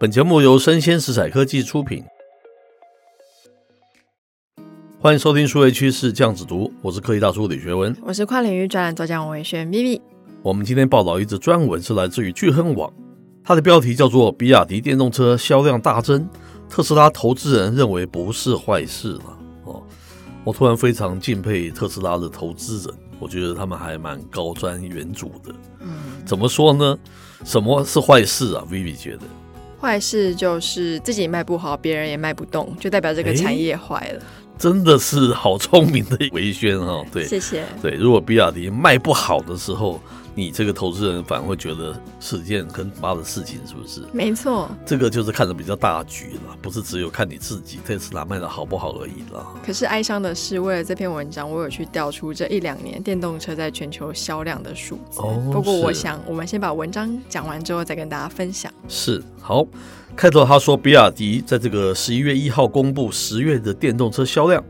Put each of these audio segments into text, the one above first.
本节目由生鲜食材科技出品，欢迎收听数位趋势酱子读，我是科技大叔李学文，我是跨领域专栏作家王维轩 Vivi。我们今天报道一则专文，是来自于巨亨网，它的标题叫做“比亚迪电动车销量大增，特斯拉投资人认为不是坏事了”。哦，我突然非常敬佩特斯拉的投资人，我觉得他们还蛮高瞻远瞩的。嗯，怎么说呢？什么是坏事啊？Vivi 觉得。坏事就是自己卖不好，别人也卖不动，就代表这个产业坏了。真的是好聪明的维轩哦，对，谢谢。对，如果比亚迪卖不好的时候，你这个投资人反而会觉得是一件很大的事情，是不是？没错，这个就是看的比较大局了，不是只有看你自己特斯拉卖的好不好而已了。可是哀伤的是，为了这篇文章，我有去调出这一两年电动车在全球销量的数字。哦，不过我想，我们先把文章讲完之后，再跟大家分享。是，好。开头他说，比亚迪在这个十一月一号公布十月的电动车销量，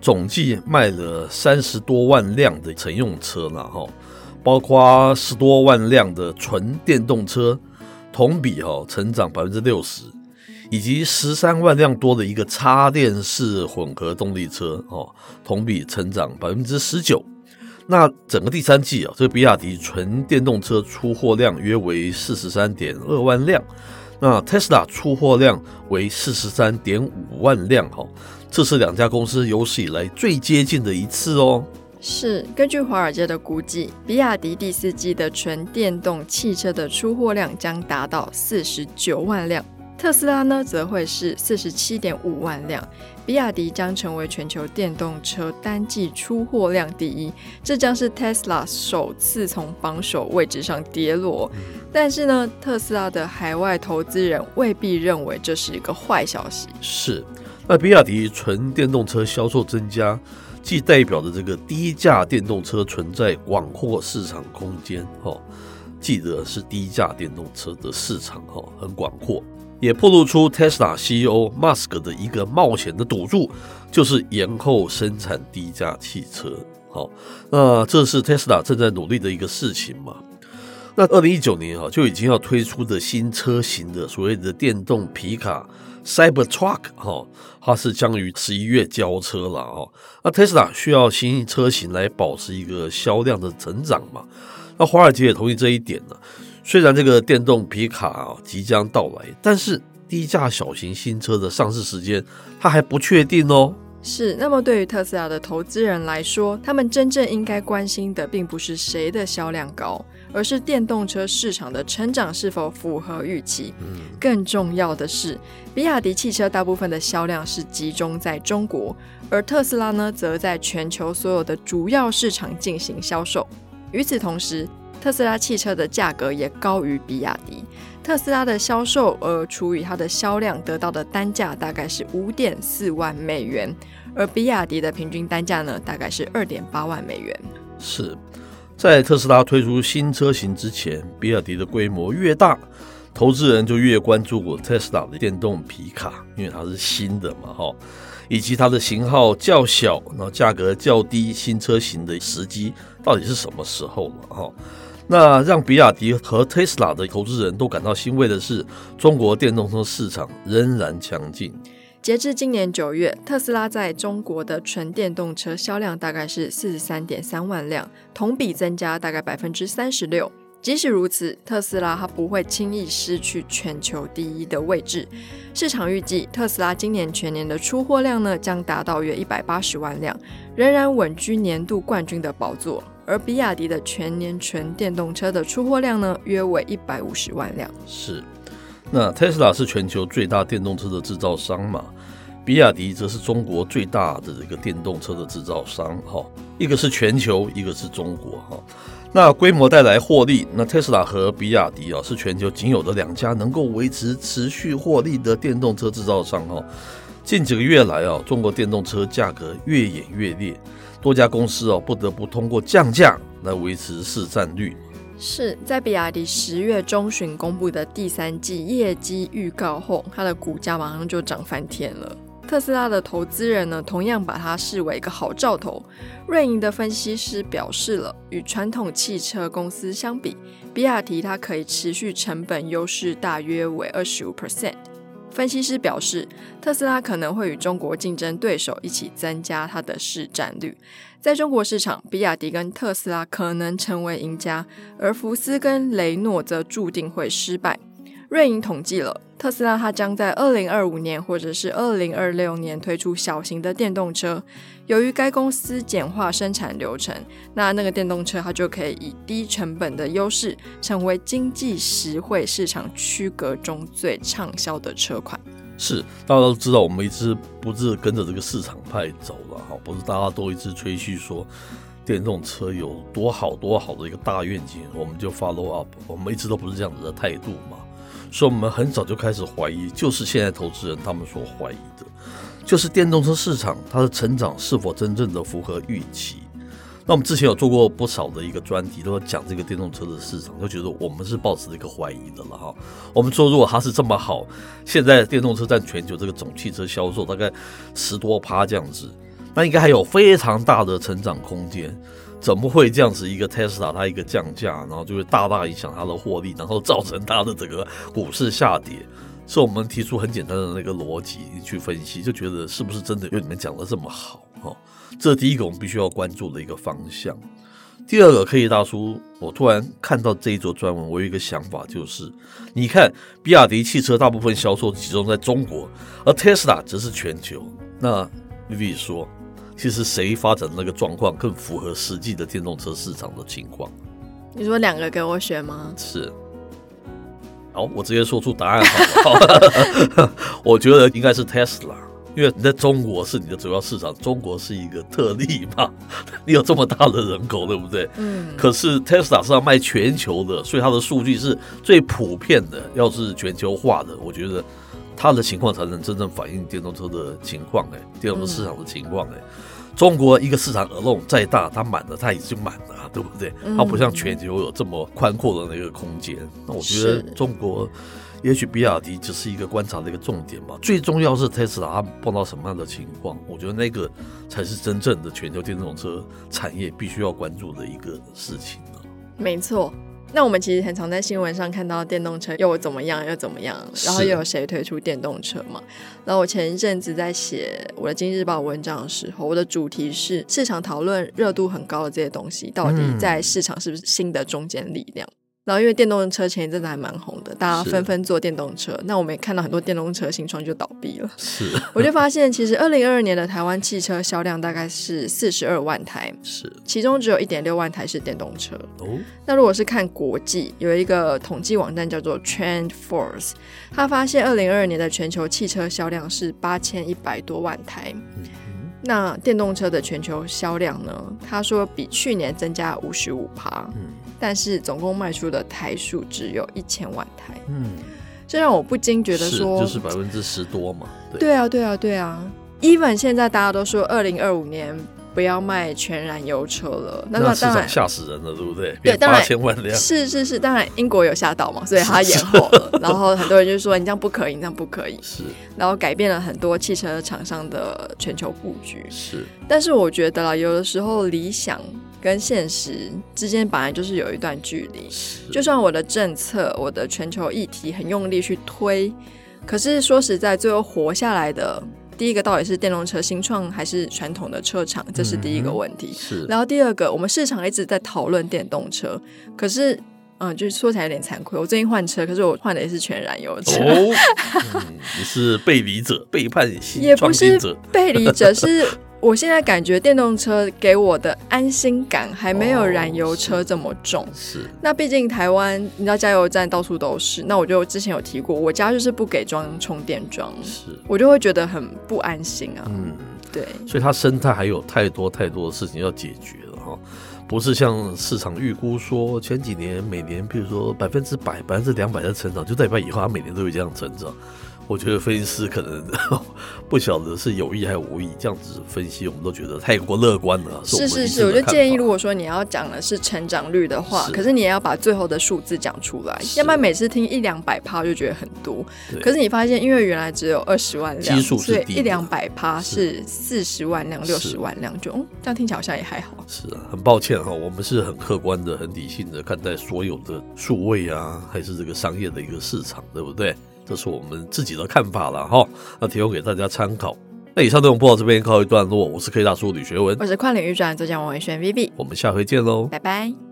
总计卖了三十多万辆的乘用车了哈，包括十多万辆的纯电动车，同比哈成长百分之六十，以及十三万辆多的一个插电式混合动力车哦，同比成长百分之十九。那整个第三季啊，这个比亚迪纯电动车出货量约为四十三点二万辆。那 Tesla 出货量为四十三点五万辆，哈，这是两家公司有史以来最接近的一次哦。是，根据华尔街的估计，比亚迪第四季的纯电动汽车的出货量将达到四十九万辆。特斯拉呢，则会是四十七点五万辆，比亚迪将成为全球电动车单季出货量第一，这将是 Tesla 首次从榜首位置上跌落。但是呢，特斯拉的海外投资人未必认为这是一个坏消息。是，那比亚迪纯电动车销售增加，既代表着这个低价电动车存在广阔市场空间，哈，记得是低价电动车的市场，哈，很广阔。也暴露出 Tesla CEO Musk 的一个冒险的赌注，就是延后生产低价汽车。好，那这是 Tesla 正在努力的一个事情嘛？那二零一九年哈就已经要推出的新车型的所谓的电动皮卡 Cybertruck 哈，它是将于十一月交车了哈。那 Tesla 需要新车型来保持一个销量的成长嘛？那华尔街也同意这一点呢。虽然这个电动皮卡啊即将到来，但是低价小型新车的上市时间它还不确定哦。是，那么对于特斯拉的投资人来说，他们真正应该关心的并不是谁的销量高，而是电动车市场的成长是否符合预期。嗯，更重要的是，比亚迪汽车大部分的销量是集中在中国，而特斯拉呢，则在全球所有的主要市场进行销售。与此同时，特斯拉汽车的价格也高于比亚迪，特斯拉的销售额除以它的销量得到的单价大概是五点四万美元，而比亚迪的平均单价呢，大概是二点八万美元。是在特斯拉推出新车型之前，比亚迪的规模越大，投资人就越关注过特斯拉的电动皮卡，因为它是新的嘛，哈，以及它的型号较小，然后价格较低，新车型的时机到底是什么时候了，哈。那让比亚迪和特斯拉的投资人都感到欣慰的是，中国电动车市场仍然强劲。截至今年九月，特斯拉在中国的纯电动车销量大概是四十三点三万辆，同比增加大概百分之三十六。即使如此，特斯拉它不会轻易失去全球第一的位置。市场预计，特斯拉今年全年的出货量呢，将达到约一百八十万辆，仍然稳居年度冠军的宝座。而比亚迪的全年纯电动车的出货量呢，约为一百五十万辆。是，那特斯拉是全球最大电动车的制造商嘛？比亚迪则是中国最大的这个电动车的制造商。哈，一个是全球，一个是中国。哈，那规模带来获利，那特斯拉和比亚迪啊是全球仅有的两家能够维持持续获利的电动车制造商哈。近几个月来啊，中国电动车价格越演越烈，多家公司哦不得不通过降价来维持市占率。是在比亚迪十月中旬公布的第三季业绩预告后，它的股价马上就涨翻天了。特斯拉的投资人呢，同样把它视为一个好兆头。瑞银的分析师表示了，与传统汽车公司相比，比亚迪它可以持续成本优势大约为二十五 percent。分析师表示，特斯拉可能会与中国竞争对手一起增加它的市占率。在中国市场，比亚迪跟特斯拉可能成为赢家，而福斯跟雷诺则注定会失败。瑞银统计了，特斯拉它将在二零二五年或者是二零二六年推出小型的电动车。由于该公司简化生产流程，那那个电动车它就可以以低成本的优势，成为经济实惠市场区隔中最畅销的车款。是，大家都知道，我们一直不是跟着这个市场派走了哈，不是大家都一直吹嘘说电动车有多好多好的一个大愿景，我们就 follow up，我们一直都不是这样子的态度嘛。所以，我们很早就开始怀疑，就是现在投资人他们所怀疑的，就是电动车市场它的成长是否真正的符合预期。那我们之前有做过不少的一个专题，都讲这个电动车的市场，就觉得我们是抱持一个怀疑的了哈。我们说，如果它是这么好，现在电动车占全球这个总汽车销售大概十多趴这样子，那应该还有非常大的成长空间。怎么会这样子？一个 Tesla 它一个降价，然后就会大大影响它的获利，然后造成它的整个股市下跌。是我们提出很简单的那个逻辑去分析，就觉得是不是真的有你们讲的这么好？哈，这第一个我们必须要关注的一个方向。第二个，科技大叔，我突然看到这一则专文，我有一个想法，就是你看，比亚迪汽车大部分销售集中在中国，而 Tesla 则是全球。那 Vivi 说。其实谁发展的那个状况更符合实际的电动车市场的情况？你说两个给我选吗？是。好，我直接说出答案好不好？我觉得应该是 Tesla，因为你在中国是你的主要市场，中国是一个特例嘛，你有这么大的人口，对不对？嗯。可是 Tesla 是要卖全球的，所以它的数据是最普遍的。要是全球化的，我觉得它的情况才能真正反映电动车的情况，哎，电动车市场的情况，哎。中国一个市场额度再大，它满了，它已经满了，对不对？它不像全球有这么宽阔的那个空间。那我觉得中国，也许比亚迪只是一个观察的一个重点吧。最重要是特斯拉它碰到什么样的情况，我觉得那个才是真正的全球电动车产业必须要关注的一个事情。没错。那我们其实很常在新闻上看到电动车又怎么样又怎么样，然后又有谁推出电动车嘛？然后我前一阵子在写我的《经济日报》文章的时候，我的主题是市场讨论热度很高的这些东西，到底在市场是不是新的中坚力量？然后，因为电动车前一阵子还蛮红的，大家纷纷做电动车。那我们也看到很多电动车新创就倒闭了。是，我就发现，其实二零二二年的台湾汽车销量大概是四十二万台，是，其中只有一点六万台是电动车。哦，那如果是看国际，有一个统计网站叫做 TrendForce，他发现二零二二年的全球汽车销量是八千一百多万台。嗯，那电动车的全球销量呢？他说比去年增加五十五趴。嗯。但是总共卖出的台数只有一千万台，嗯，这让我不禁觉得说，就是百分之十多嘛，对，对啊，对啊，对啊。Even 现在大家都说二零二五年不要卖全燃油车了，那那当然吓死人了，对不对？对，当然八千万辆，是是是，当然英国有吓到嘛，所以他延后了。然后很多人就说你这样不可以，你这样不可以，是，然后改变了很多汽车厂商的全球布局，是。但是我觉得啦，有的时候理想。跟现实之间本来就是有一段距离，就算我的政策、我的全球议题很用力去推，可是说实在，最后活下来的第一个到底是电动车新创还是传统的车厂？这是第一个问题。是。然后第二个，我们市场一直在讨论电动车，可是，嗯，就是说起来有点惭愧，我最近换车，可是我换的也是全燃油车。哦，嗯，你是背离者，背叛者，也不是 背离者，是。我现在感觉电动车给我的安心感还没有燃油车这么重。哦、是，是，那毕竟台湾，你知道加油站到处都是。那我就之前有提过，我家就是不给装充电桩，是我就会觉得很不安心啊。嗯，对。所以它生态还有太多太多的事情要解决了哈。不是像市场预估说前几年每年，比如说百分之百、百分之两百的成长，就代表以后它每年都会这样成长。我觉得分析师可能 不晓得是有意还是无意，这样子分析，我们都觉得太过乐观了。是是是，我就建议，如果说你要讲的是成长率的话，可是你也要把最后的数字讲出来，要不然每次听一两百趴就觉得很多。可是你发现，因为原来只有二十万辆，所以一两百趴是四十万辆、六十万辆，就这样听起来好像也还好。是啊，很抱歉哈，我们是很客观的、很理性的看待所有的数位啊，还是这个商业的一个市场，对不对？这是我们自己的看法了哈，那提供给大家参考。那以上内容播到这边告一段落，我是科技大叔李学文，我是跨领域专栏作家王伟轩 Vivi，我们下回见喽，拜拜。